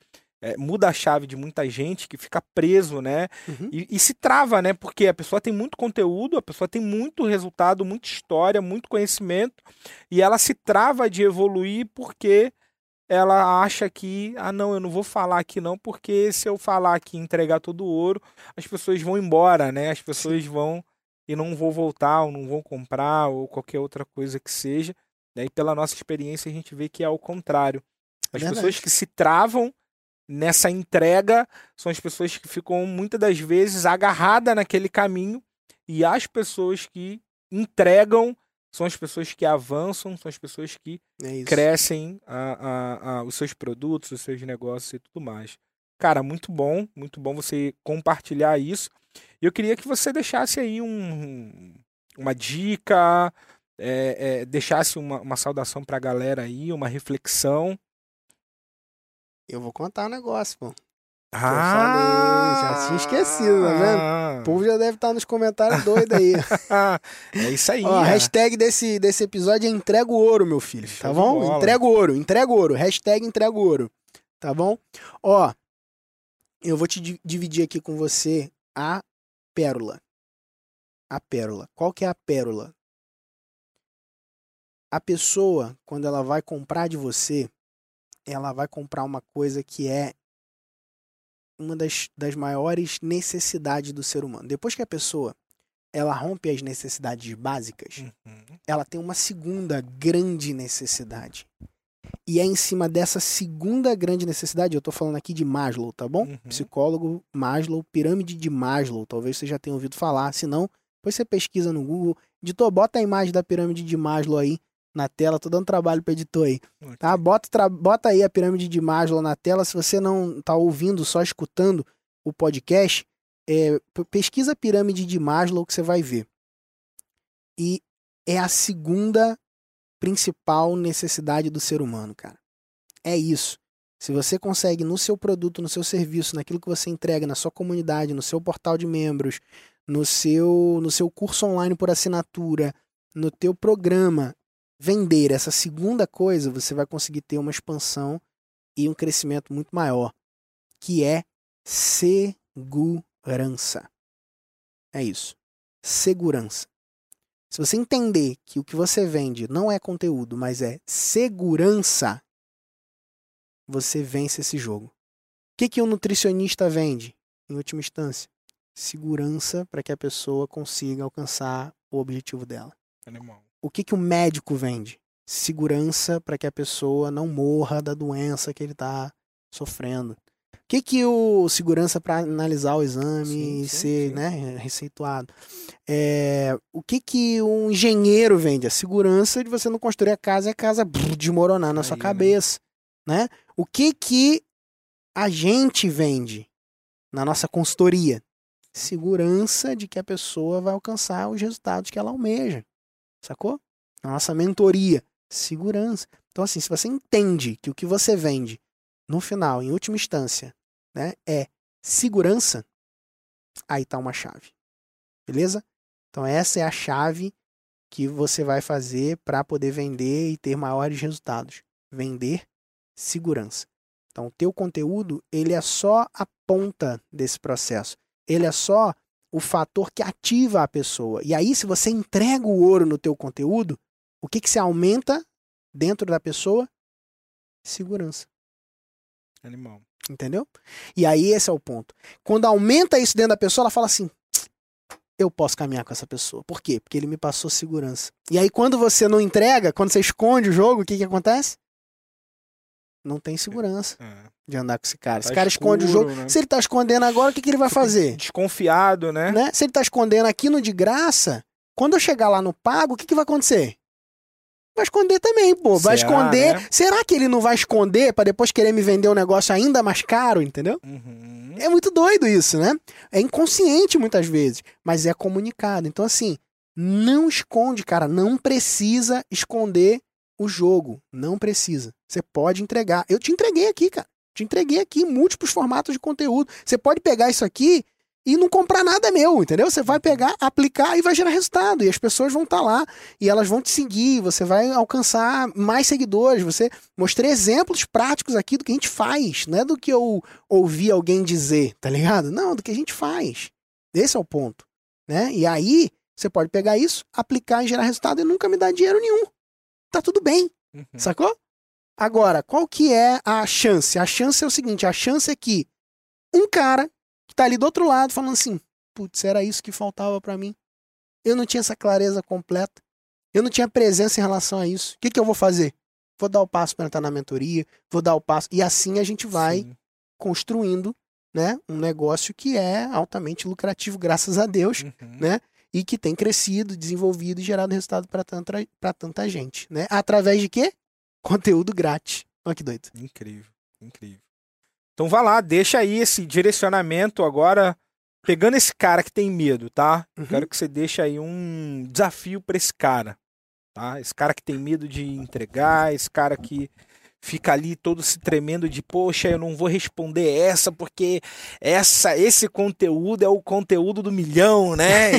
é, muda a chave de muita gente que fica preso, né? Uhum. E, e se trava, né? Porque a pessoa tem muito conteúdo, a pessoa tem muito resultado, muita história, muito conhecimento, e ela se trava de evoluir porque ela acha que, ah, não, eu não vou falar aqui não, porque se eu falar aqui e entregar todo o ouro, as pessoas vão embora, né? As pessoas vão e não vão voltar, ou não vão comprar, ou qualquer outra coisa que seja. Né? E pela nossa experiência, a gente vê que é ao contrário. As Verdade. pessoas que se travam nessa entrega são as pessoas que ficam muitas das vezes agarradas naquele caminho, e as pessoas que entregam são as pessoas que avançam, são as pessoas que É crescem a- a- a- os seus produtos, os seus negócios e tudo mais. Cara, muito bom, muito bom você compartilhar isso. E eu queria que você deixasse aí um, uma dica, é, é, deixasse uma, uma saudação pra galera aí, uma reflexão. Eu vou contar um negócio, pô. Ah, falei, já tinha esquecido, tá vendo? O povo já deve estar nos comentários doido aí. é isso aí. Ó, a é. hashtag desse, desse episódio é entrega o ouro, meu filho. Show Tá de bom? Entrega o ouro, entrega o ouro. Hashtag entrega o ouro. Tá bom? Ó, eu vou te di- dividir aqui com você a pérola. A pérola. Qual que é a pérola? A pessoa, quando ela vai comprar de você, ela vai comprar uma coisa que é uma das, das maiores necessidades do ser humano. Depois que a pessoa ela rompe as necessidades básicas, Uhum. ela tem uma segunda grande necessidade. E é em cima dessa segunda grande necessidade, eu tô falando aqui de Maslow, tá bom? Uhum. Psicólogo Maslow, pirâmide de Maslow, talvez você já tenha ouvido falar, se não, depois você pesquisa no Google. Editor, bota a imagem da pirâmide de Maslow aí na tela, tô dando trabalho pro editor aí, tá? Bota, bota aí a pirâmide de Maslow na tela, se você não tá ouvindo, só escutando o podcast, é, pesquisa a pirâmide de Maslow que você vai ver. E é a segunda principal necessidade do ser humano, cara. É isso. Se você consegue no seu produto, no seu serviço, naquilo que você entrega na sua comunidade, no seu portal de membros, no seu no seu curso online por assinatura, no teu programa, vender essa segunda coisa, você vai conseguir ter uma expansão e um crescimento muito maior, que é segurança. É isso. Segurança. Se você entender que o que você vende não é conteúdo, mas é segurança, você vence esse jogo. O que, que o nutricionista vende, em última instância? Segurança para que a pessoa consiga alcançar o objetivo dela. Animal. O que, que o médico vende? Segurança para que a pessoa não morra da doença que ele está sofrendo. O que, que o segurança para analisar o exame Sim, e sim, ser sim. Né, receituado? É, o que, que um engenheiro vende? A segurança de você não construir a casa e a casa brrr, desmoronar na sua Aí, né? cabeça. Né? O que, que a gente vende na nossa consultoria? Segurança de que a pessoa vai alcançar os resultados que ela almeja. Sacou? Na nossa mentoria. Segurança. Então, assim, se você entende que o que você vende, no final, em última instância, né, é segurança, aí tá uma chave. Beleza? Então, essa é a chave que você vai fazer para poder vender e ter maiores resultados. Vender segurança. Então, o teu conteúdo, ele é só a ponta desse processo. Ele é só o fator que ativa a pessoa. E aí, se você entrega o ouro no teu conteúdo, o que, que se aumenta dentro da pessoa? Segurança. Animal. Entendeu? E aí, esse é o ponto. Quando aumenta isso dentro da pessoa, ela fala assim: eu posso caminhar com essa pessoa. Por quê? Porque ele me passou segurança. E aí, quando você não entrega, quando você esconde o jogo, o que, que acontece? Não tem segurança É. de andar com esse cara. Tá esse cara esconde o jogo. escuro, né? Se ele tá escondendo agora, o que, que ele vai fazer? Desconfiado, né? né? Se ele tá escondendo aqui no de graça, quando eu chegar lá no pago, o que, que vai acontecer? Vai esconder também, pô. Vai Será, esconder. né? Será que ele não vai esconder pra depois querer me vender um negócio ainda mais caro, entendeu? Uhum. É muito doido isso, né? É inconsciente muitas vezes, mas é comunicado. Então, assim, não esconde, cara. Não precisa esconder o jogo. Não precisa. Você pode entregar. Eu te entreguei aqui, cara. Te entreguei aqui múltiplos formatos de conteúdo. Você pode pegar isso aqui e não comprar nada meu, entendeu? Você vai pegar, aplicar e vai gerar resultado. E as pessoas vão estar lá e elas vão te seguir. Você vai alcançar mais seguidores. Você mostrei exemplos práticos aqui do que a gente faz, não é do que eu ouvi alguém dizer, tá ligado? Não, do que a gente faz. Esse é o ponto, né? E aí você pode pegar isso, aplicar e gerar resultado e nunca me dar dinheiro nenhum. Tá tudo bem, Uhum. sacou? Agora, qual que é a chance? A chance é o seguinte, a chance é que um cara que tá ali do outro lado falando assim, putz, era isso que faltava para mim. Eu não tinha essa clareza completa. Eu não tinha presença em relação a isso. O que, que eu vou fazer? Vou dar o passo para entrar na mentoria, vou dar o passo. E assim a gente vai Sim. construindo né, um negócio que é altamente lucrativo, graças a Deus, Uhum. né? E que tem crescido, desenvolvido e gerado resultado para tanta, pra tanta gente, né? Através de quê? Conteúdo grátis. Olha que doido. Incrível, incrível. Então vá lá, deixa aí esse direcionamento agora, pegando esse cara que tem medo, tá? Uhum. Quero que você deixe aí um desafio pra esse cara, tá? Esse cara que tem medo de entregar, esse cara que fica ali todo se tremendo de, poxa, eu não vou responder essa porque essa esse conteúdo é o conteúdo do milhão, né?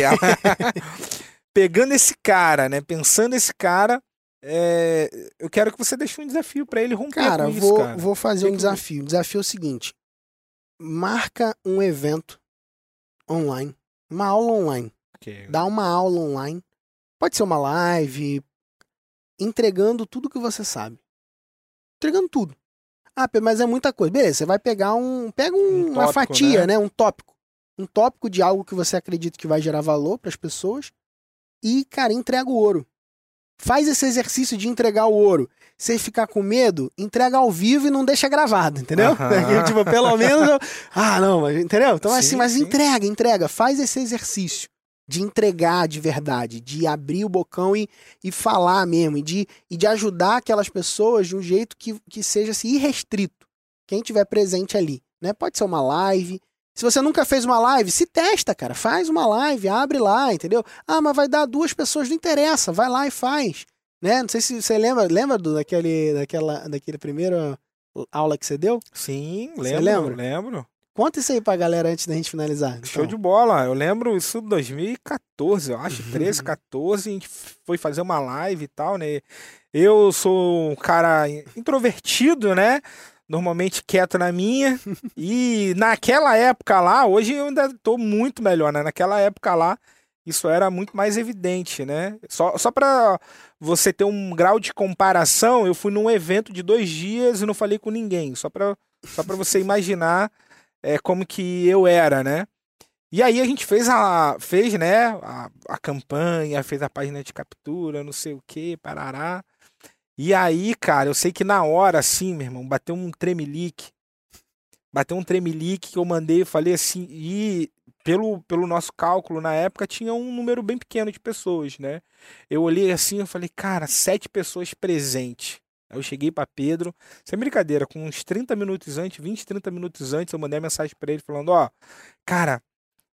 Pegando esse cara, né? Pensando esse cara, é, eu quero que você deixe um desafio pra ele romper Cara, isso, vou, cara. vou fazer um desafio. O desafio é o seguinte: marca um evento online, uma aula online. Ok. Dá uma aula online. Pode ser uma live, entregando tudo que você sabe. Entregando tudo. Ah, mas é muita coisa. Beleza, você vai pegar um. Pega um- Um uma tópico, fatia, né? né? Um tópico. Um tópico de algo que você acredita que vai gerar valor para as pessoas. E, cara, entrega o ouro. Faz esse exercício de entregar o ouro. Se ficar com medo, entrega ao vivo e não deixa gravado, entendeu? Aham. tipo, pelo menos. eu- Ah, não, mas entendeu? Então, assim, Sim, mas sim. entrega, entrega. Faz esse exercício de entregar de verdade, de abrir o bocão e, e falar mesmo, e de, e de ajudar aquelas pessoas de um jeito que, que seja assim, irrestrito. Quem tiver presente ali, né? Pode ser uma live. Se você nunca fez uma live, se testa, cara. Faz uma live, abre lá, entendeu? Ah, mas vai dar duas pessoas, não interessa. Vai lá e faz. Né? Não sei se você lembra, lembra do, daquele, daquela, daquele primeiro aula que você deu? Sim, Você lembro, lembra? lembro. Conta isso aí pra galera antes da gente finalizar. Show então. de bola. Eu lembro isso em 2014, eu acho, Uhum. 13, 14, a gente foi fazer uma live e tal, né? Eu sou um cara introvertido, né? Normalmente quieto na minha. E naquela época lá, hoje eu ainda tô muito melhor, né? Naquela época lá, isso era muito mais evidente, né? Só, só para você ter um grau de comparação, eu fui num evento de dois dias e não falei com ninguém. Só para só pra você imaginar é, como que eu era, né? E aí a gente fez a fez, né, a, a campanha, fez a página de captura, não sei o que, parará. E aí, cara, eu sei que na hora, assim, meu irmão, bateu um tremelique. Bateu um tremelique que eu mandei, eu falei assim, e pelo, pelo nosso cálculo na época tinha um número bem pequeno de pessoas, né? Eu olhei assim, eu falei, cara, sete pessoas presentes. Aí eu cheguei pra Pedro, sem brincadeira, com uns 30 minutos antes, 20, 30 minutos antes, eu mandei mensagem pra ele falando, ó, cara,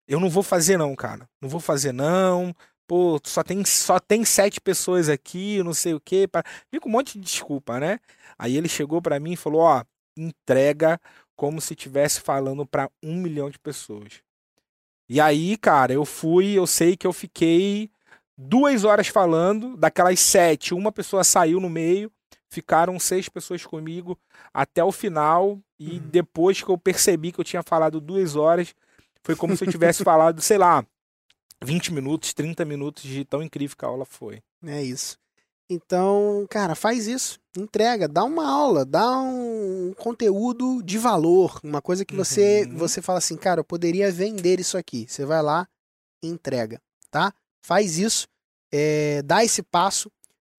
eu não vou fazer não, cara. Não vou fazer não. Pô, só tem, só tem sete pessoas aqui, não sei o quê. Pra... Com um monte de desculpa, né? Aí ele chegou pra mim e falou, ó, entrega como se estivesse falando pra um milhão de pessoas. E aí, cara, eu fui, eu sei que eu fiquei duas horas falando, daquelas sete, uma pessoa saiu no meio, ficaram seis pessoas comigo até o final, e Uhum. depois que eu percebi que eu tinha falado duas horas, foi como se eu tivesse falado, sei lá, 20 minutos, 30 minutos de tão incrível que a aula foi. É isso. Então, cara, faz isso. Entrega, dá uma aula, dá um conteúdo de valor, uma coisa que você Uhum. você fala assim, cara, eu poderia vender isso aqui. Você vai lá entrega, tá? Faz isso, é, dá esse passo,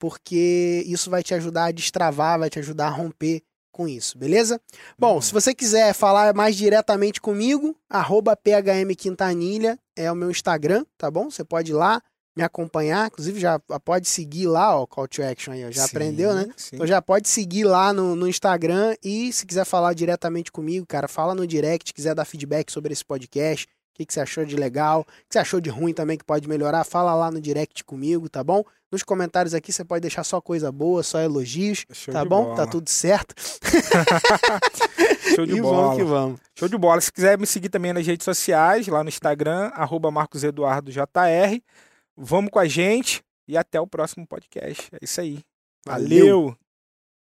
porque isso vai te ajudar a destravar, vai te ajudar a romper com isso, beleza? Bom, Uhum. se você quiser falar mais diretamente comigo, arroba PHM Quintanilha é o meu Instagram, tá bom? Você pode ir lá me acompanhar, inclusive já pode seguir lá, ó, call to action aí, ó, já Sim, aprendeu, né? sim. Então já pode seguir lá no, no Instagram e se quiser falar diretamente comigo, cara, fala no direct, quiser dar feedback sobre esse podcast, o que, que você achou de legal, o que você achou de ruim também que pode melhorar, fala lá no direct comigo, tá bom? Nos comentários aqui você pode deixar só coisa boa, só elogios, Show tá bom? bola. Tá tudo certo. Show de e bola. vamos que vamos. Show de bola. Se quiser me seguir também nas redes sociais, lá no Instagram, arroba MarcosEduardoJR. Vamos com a gente e até o próximo podcast. É isso aí. Valeu. Valeu.